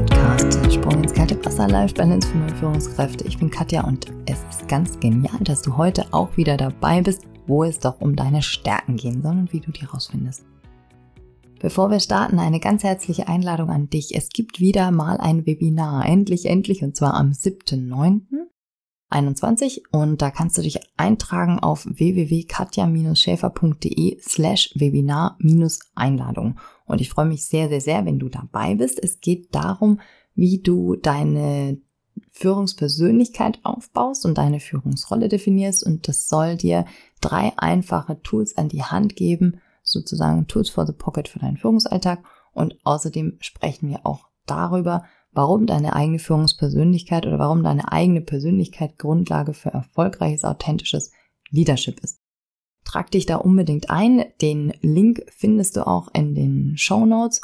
Podcast Sprung ins kalte Wasser Life Balance für neue Führungskräfte. Ich bin Katja und es ist ganz genial, dass du heute auch wieder dabei bist, wo es doch um deine Stärken gehen soll und wie du die rausfindest. Bevor wir starten, eine ganz herzliche Einladung an dich. Es gibt wieder mal ein Webinar. Endlich, endlich. Und zwar am 7.9.21. Und da kannst du dich eintragen auf www.katja-schäfer.de slash Webinar-Einladung. Und ich freue mich sehr, sehr, sehr, wenn du dabei bist. Es geht darum, wie du deine Führungspersönlichkeit aufbaust und deine Führungsrolle definierst. Und das soll dir drei einfache Tools an die Hand geben, sozusagen Tools for the Pocket für deinen Führungsalltag. Und außerdem sprechen wir auch darüber, warum deine eigene Führungspersönlichkeit oder warum deine eigene Persönlichkeit Grundlage für erfolgreiches, authentisches Leadership ist. Trag dich da unbedingt ein. Den Link findest du auch in den Show Notes.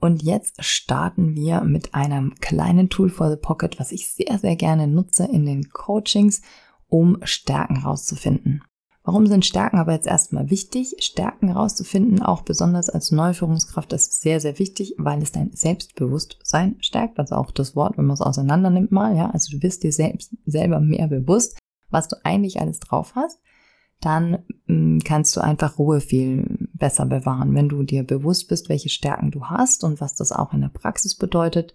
Und jetzt starten wir mit einem kleinen Tool for the Pocket, was ich sehr, sehr gerne nutze in den Coachings, um Stärken rauszufinden. Warum sind Stärken aber jetzt erstmal wichtig? Stärken herauszufinden, auch besonders als Neuführungskraft, ist sehr, sehr wichtig, weil es dein Selbstbewusstsein stärkt. Also auch das Wort, wenn man es auseinander nimmt mal, ja. Also du wirst dir selbst, selber mehr bewusst, was du eigentlich alles drauf hast. Dann mh, hm, kannst du einfach Ruhe viel besser bewahren, wenn du dir bewusst bist, welche Stärken du hast und was das auch in der Praxis bedeutet.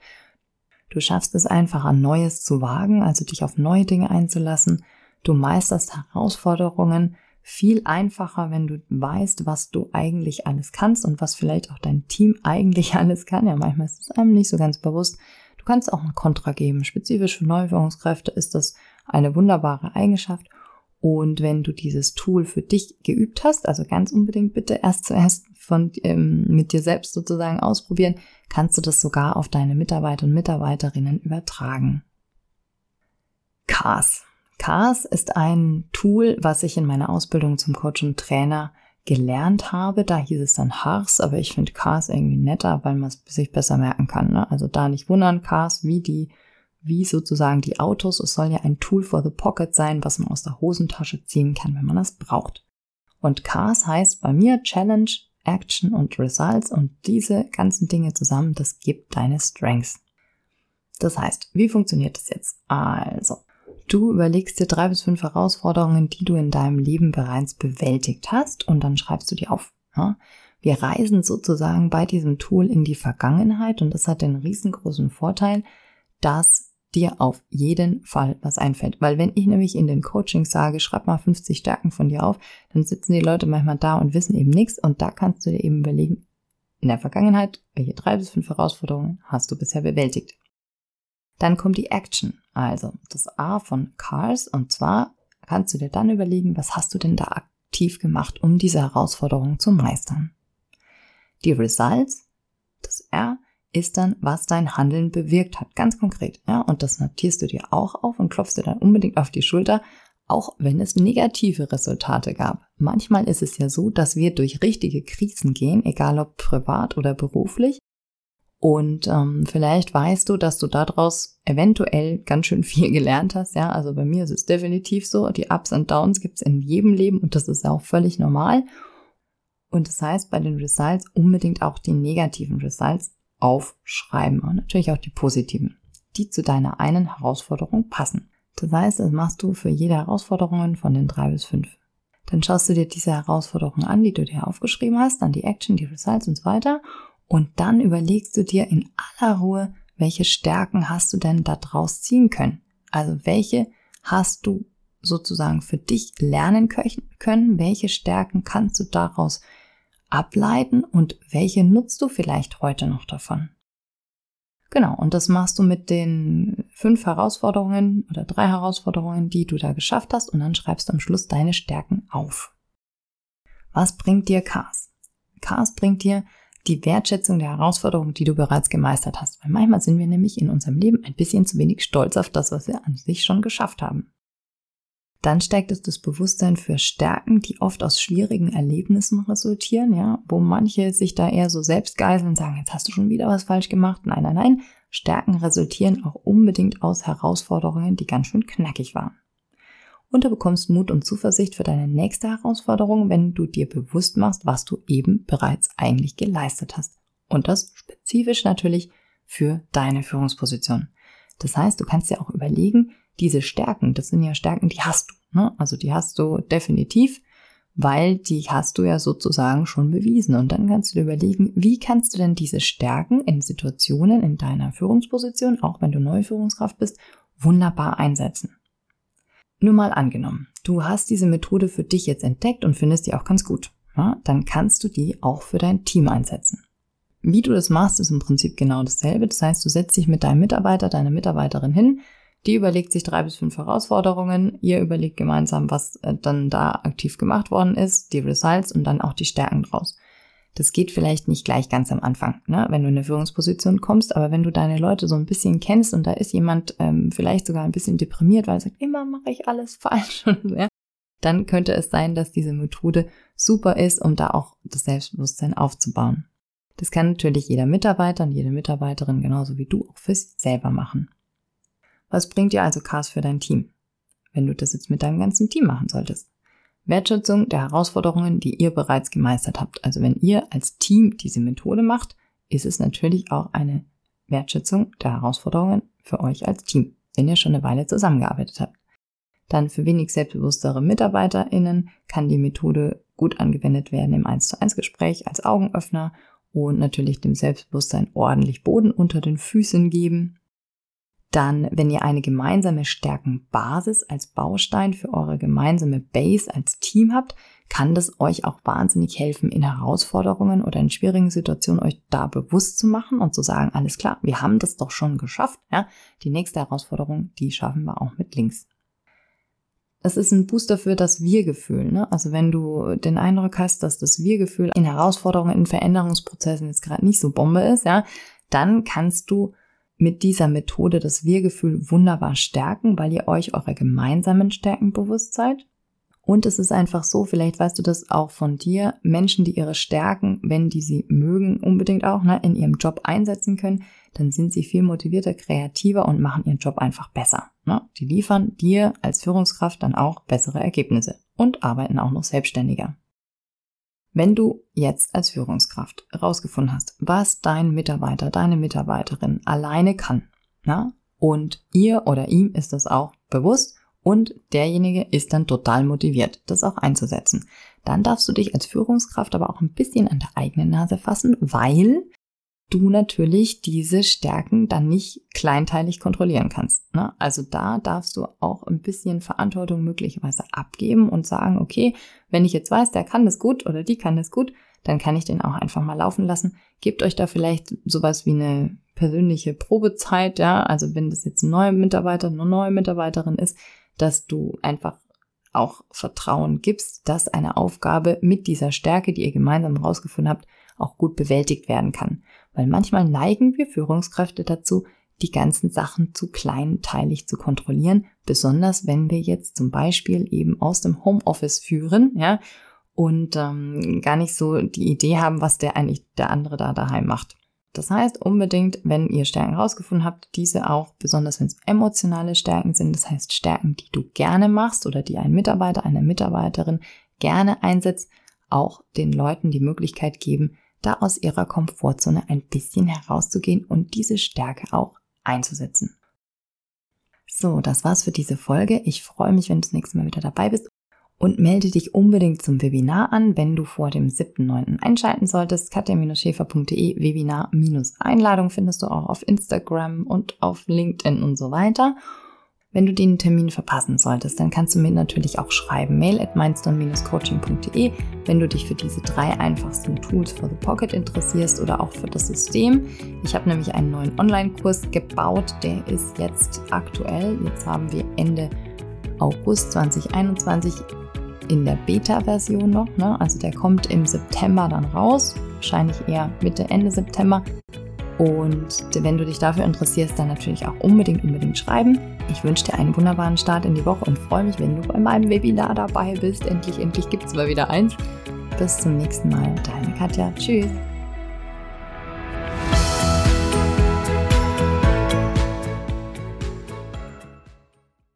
Du schaffst es einfach an Neues zu wagen, also dich auf neue Dinge einzulassen Du meisterst Herausforderungen viel einfacher, wenn du weißt, was du eigentlich alles kannst und was vielleicht auch dein Team eigentlich alles kann. Ja, manchmal ist es einem nicht so ganz bewusst. Du kannst auch ein Kontra geben. Spezifisch für Neuführungskräfte ist das eine wunderbare Eigenschaft. Und wenn du dieses Tool für dich geübt hast, also ganz unbedingt bitte erst zuerst von, ähm, mit dir selbst sozusagen ausprobieren, kannst du das sogar auf deine Mitarbeiter und Mitarbeiterinnen übertragen. CARS. CARS ist ein Tool, was ich in meiner Ausbildung zum Coach und Trainer gelernt habe. Da hieß es dann HARS, aber ich finde CARS irgendwie netter, weil man es sich besser merken kann. Ne? Also da nicht wundern, CARS wie die, wie sozusagen die Autos. Es soll ja ein Tool for the Pocket sein, was man aus der Hosentasche ziehen kann, wenn man das braucht. Und CARS heißt bei mir Challenge, Action und Results und diese ganzen Dinge zusammen, das gibt deine Strengths. Das heißt, wie funktioniert das jetzt? Also, Du überlegst dir drei bis fünf Herausforderungen, die du in deinem Leben bereits bewältigt hast und dann schreibst du die auf. Ja? Wir reisen sozusagen bei diesem Tool in die Vergangenheit und das hat den riesengroßen Vorteil, dass dir auf jeden Fall was einfällt. Weil wenn ich nämlich in den Coachings sage, schreib mal 50 Stärken von dir auf, dann sitzen die Leute manchmal da und wissen eben nichts und da kannst du dir eben überlegen, in der Vergangenheit, welche drei bis fünf Herausforderungen hast du bisher bewältigt. Dann kommt die Action, also das A von Cars. Und zwar kannst du dir dann überlegen, was hast du denn da aktiv gemacht, um diese Herausforderung zu meistern. Die Results, das R, ist dann, was dein Handeln bewirkt hat, ganz konkret. Ja, und das notierst du dir auch auf und klopfst dir dann unbedingt auf die Schulter, auch wenn es negative Resultate gab. Manchmal ist es ja so, dass wir durch richtige Krisen gehen, egal ob privat oder beruflich, und ähm, vielleicht weißt du, dass du daraus eventuell ganz schön viel gelernt hast. Ja, also bei mir ist es definitiv so. Die Ups und Downs gibt's in jedem Leben und das ist auch völlig normal. Und das heißt, bei den Results unbedingt auch die negativen Results aufschreiben und natürlich auch die positiven, die zu deiner einen Herausforderung passen. Das heißt, das machst du für jede Herausforderung von den drei bis fünf. Dann schaust du dir diese Herausforderungen an, die du dir aufgeschrieben hast, dann die Action, die Results und so weiter und dann überlegst du dir in aller Ruhe, welche Stärken hast du denn da draus ziehen können? Also welche hast du sozusagen für dich lernen können? Welche Stärken kannst du daraus ableiten und welche nutzt du vielleicht heute noch davon? Genau, und das machst du mit den fünf Herausforderungen oder drei Herausforderungen, die du da geschafft hast, und dann schreibst du am Schluss deine Stärken auf. Was bringt dir Cars? Cars bringt dir die Wertschätzung der Herausforderungen, die du bereits gemeistert hast. Weil manchmal sind wir nämlich in unserem Leben ein bisschen zu wenig stolz auf das, was wir an sich schon geschafft haben. Dann steigt es das Bewusstsein für Stärken, die oft aus schwierigen Erlebnissen resultieren, ja, wo manche sich da eher so selbst geiseln und sagen, jetzt hast du schon wieder was falsch gemacht. Nein, nein, nein. Stärken resultieren auch unbedingt aus Herausforderungen, die ganz schön knackig waren und du bekommst Mut und Zuversicht für deine nächste Herausforderung, wenn du dir bewusst machst, was du eben bereits eigentlich geleistet hast. Und das spezifisch natürlich für deine Führungsposition. Das heißt, du kannst dir auch überlegen, diese Stärken, das sind ja Stärken, die hast du. Ne? Also die hast du definitiv, weil die hast du ja sozusagen schon bewiesen. Und dann kannst du dir überlegen, wie kannst du denn diese Stärken in Situationen in deiner Führungsposition, auch wenn du neue Führungskraft bist, wunderbar einsetzen. Nur mal angenommen, du hast diese Methode für dich jetzt entdeckt und findest die auch ganz gut. Ja, dann kannst du die auch für dein Team einsetzen. Wie du das machst, ist im Prinzip genau dasselbe. Das heißt, du setzt dich mit deinem Mitarbeiter, deiner Mitarbeiterin hin, die überlegt sich drei bis fünf Herausforderungen, ihr überlegt gemeinsam, was äh, dann da aktiv gemacht worden ist, die Results und dann auch die Stärken draus. Das geht vielleicht nicht gleich ganz am Anfang, ne, wenn du in eine Führungsposition kommst, aber wenn du deine Leute so ein bisschen kennst und da ist jemand ähm, vielleicht sogar ein bisschen deprimiert, weil er sagt, immer mache ich alles falsch, ja, dann könnte es sein, dass diese Methode super ist, um da auch das Selbstbewusstsein aufzubauen. Das kann natürlich jeder Mitarbeiter und jede Mitarbeiterin genauso wie du auch für sich selber machen. Was bringt dir also Cars für dein Team? Wenn du das jetzt mit deinem ganzen Team machen solltest. Wertschätzung der Herausforderungen, die ihr bereits gemeistert habt. Also wenn ihr als Team diese Methode macht, ist es natürlich auch eine Wertschätzung der Herausforderungen für euch als Team, wenn ihr schon eine Weile zusammengearbeitet habt. Dann für wenig selbstbewusstere MitarbeiterInnen kann die Methode gut angewendet werden im 1 zu 1 Gespräch als Augenöffner und natürlich dem Selbstbewusstsein ordentlich Boden unter den Füßen geben. Dann, wenn ihr eine gemeinsame Stärkenbasis als Baustein für eure gemeinsame Base als Team habt, kann das euch auch wahnsinnig helfen, in Herausforderungen oder in schwierigen Situationen euch da bewusst zu machen und zu sagen, alles klar, wir haben das doch schon geschafft. Ja? Die nächste Herausforderung, die schaffen wir auch mit links. Es ist ein Booster für das Wir-Gefühl. Ne? Also wenn du den Eindruck hast, dass das Wir-Gefühl in Herausforderungen, in Veränderungsprozessen jetzt gerade nicht so Bombe ist, ja, dann kannst du mit dieser Methode das Wir-Gefühl wunderbar stärken, weil ihr euch eurer gemeinsamen Stärken bewusst seid. Und es ist einfach so, vielleicht weißt du das auch von dir, Menschen, die ihre Stärken, wenn die sie mögen, unbedingt auch ne, in ihrem Job einsetzen können, dann sind sie viel motivierter, kreativer und machen ihren Job einfach besser. Ne? Die liefern dir als Führungskraft dann auch bessere Ergebnisse und arbeiten auch noch selbstständiger. Wenn du jetzt als Führungskraft herausgefunden hast, was dein Mitarbeiter, deine Mitarbeiterin alleine kann, na, und ihr oder ihm ist das auch bewusst und derjenige ist dann total motiviert, das auch einzusetzen, dann darfst du dich als Führungskraft aber auch ein bisschen an der eigenen Nase fassen, weil du natürlich diese Stärken dann nicht kleinteilig kontrollieren kannst. Ne? Also da darfst du auch ein bisschen Verantwortung möglicherweise abgeben und sagen, okay, wenn ich jetzt weiß, der kann das gut oder die kann das gut, dann kann ich den auch einfach mal laufen lassen. Gebt euch da vielleicht sowas wie eine persönliche Probezeit, ja, also wenn das jetzt ein neuer Mitarbeiter, eine neue Mitarbeiterin ist, dass du einfach auch Vertrauen gibst, dass eine Aufgabe mit dieser Stärke, die ihr gemeinsam herausgefunden habt, auch gut bewältigt werden kann. Weil manchmal neigen wir Führungskräfte dazu, die ganzen Sachen zu kleinteilig zu kontrollieren, besonders wenn wir jetzt zum Beispiel eben aus dem Homeoffice führen, ja, und ähm, gar nicht so die Idee haben, was der eigentlich der andere da daheim macht. Das heißt unbedingt, wenn ihr Stärken rausgefunden habt, diese auch, besonders wenn es emotionale Stärken sind, das heißt Stärken, die du gerne machst oder die ein Mitarbeiter, eine Mitarbeiterin gerne einsetzt, auch den Leuten die Möglichkeit geben, da aus ihrer Komfortzone ein bisschen herauszugehen und diese Stärke auch einzusetzen. So, das war's für diese Folge. Ich freue mich, wenn du das nächste Mal wieder dabei bist und melde dich unbedingt zum Webinar an, wenn du vor dem 7.9. einschalten solltest. katja-schäfer.de Webinar-Einladung findest du auch auf Instagram und auf LinkedIn und so weiter. Wenn du den Termin verpassen solltest, dann kannst du mir natürlich auch schreiben. Mail at mindstone-coaching.de, wenn du dich für diese drei einfachsten Tools for the Pocket interessierst oder auch für das System. Ich habe nämlich einen neuen Online-Kurs gebaut, der ist jetzt aktuell. Jetzt haben wir Ende August 2021 in der Beta-Version noch. Ne? Also der kommt im September dann raus, wahrscheinlich eher Mitte, Ende September. Und wenn du dich dafür interessierst, dann natürlich auch unbedingt, unbedingt schreiben. Ich wünsche dir einen wunderbaren Start in die Woche und freue mich, wenn du bei meinem Webinar dabei bist. Endlich, endlich gibt es mal wieder eins. Bis zum nächsten Mal. Deine Katja. Tschüss.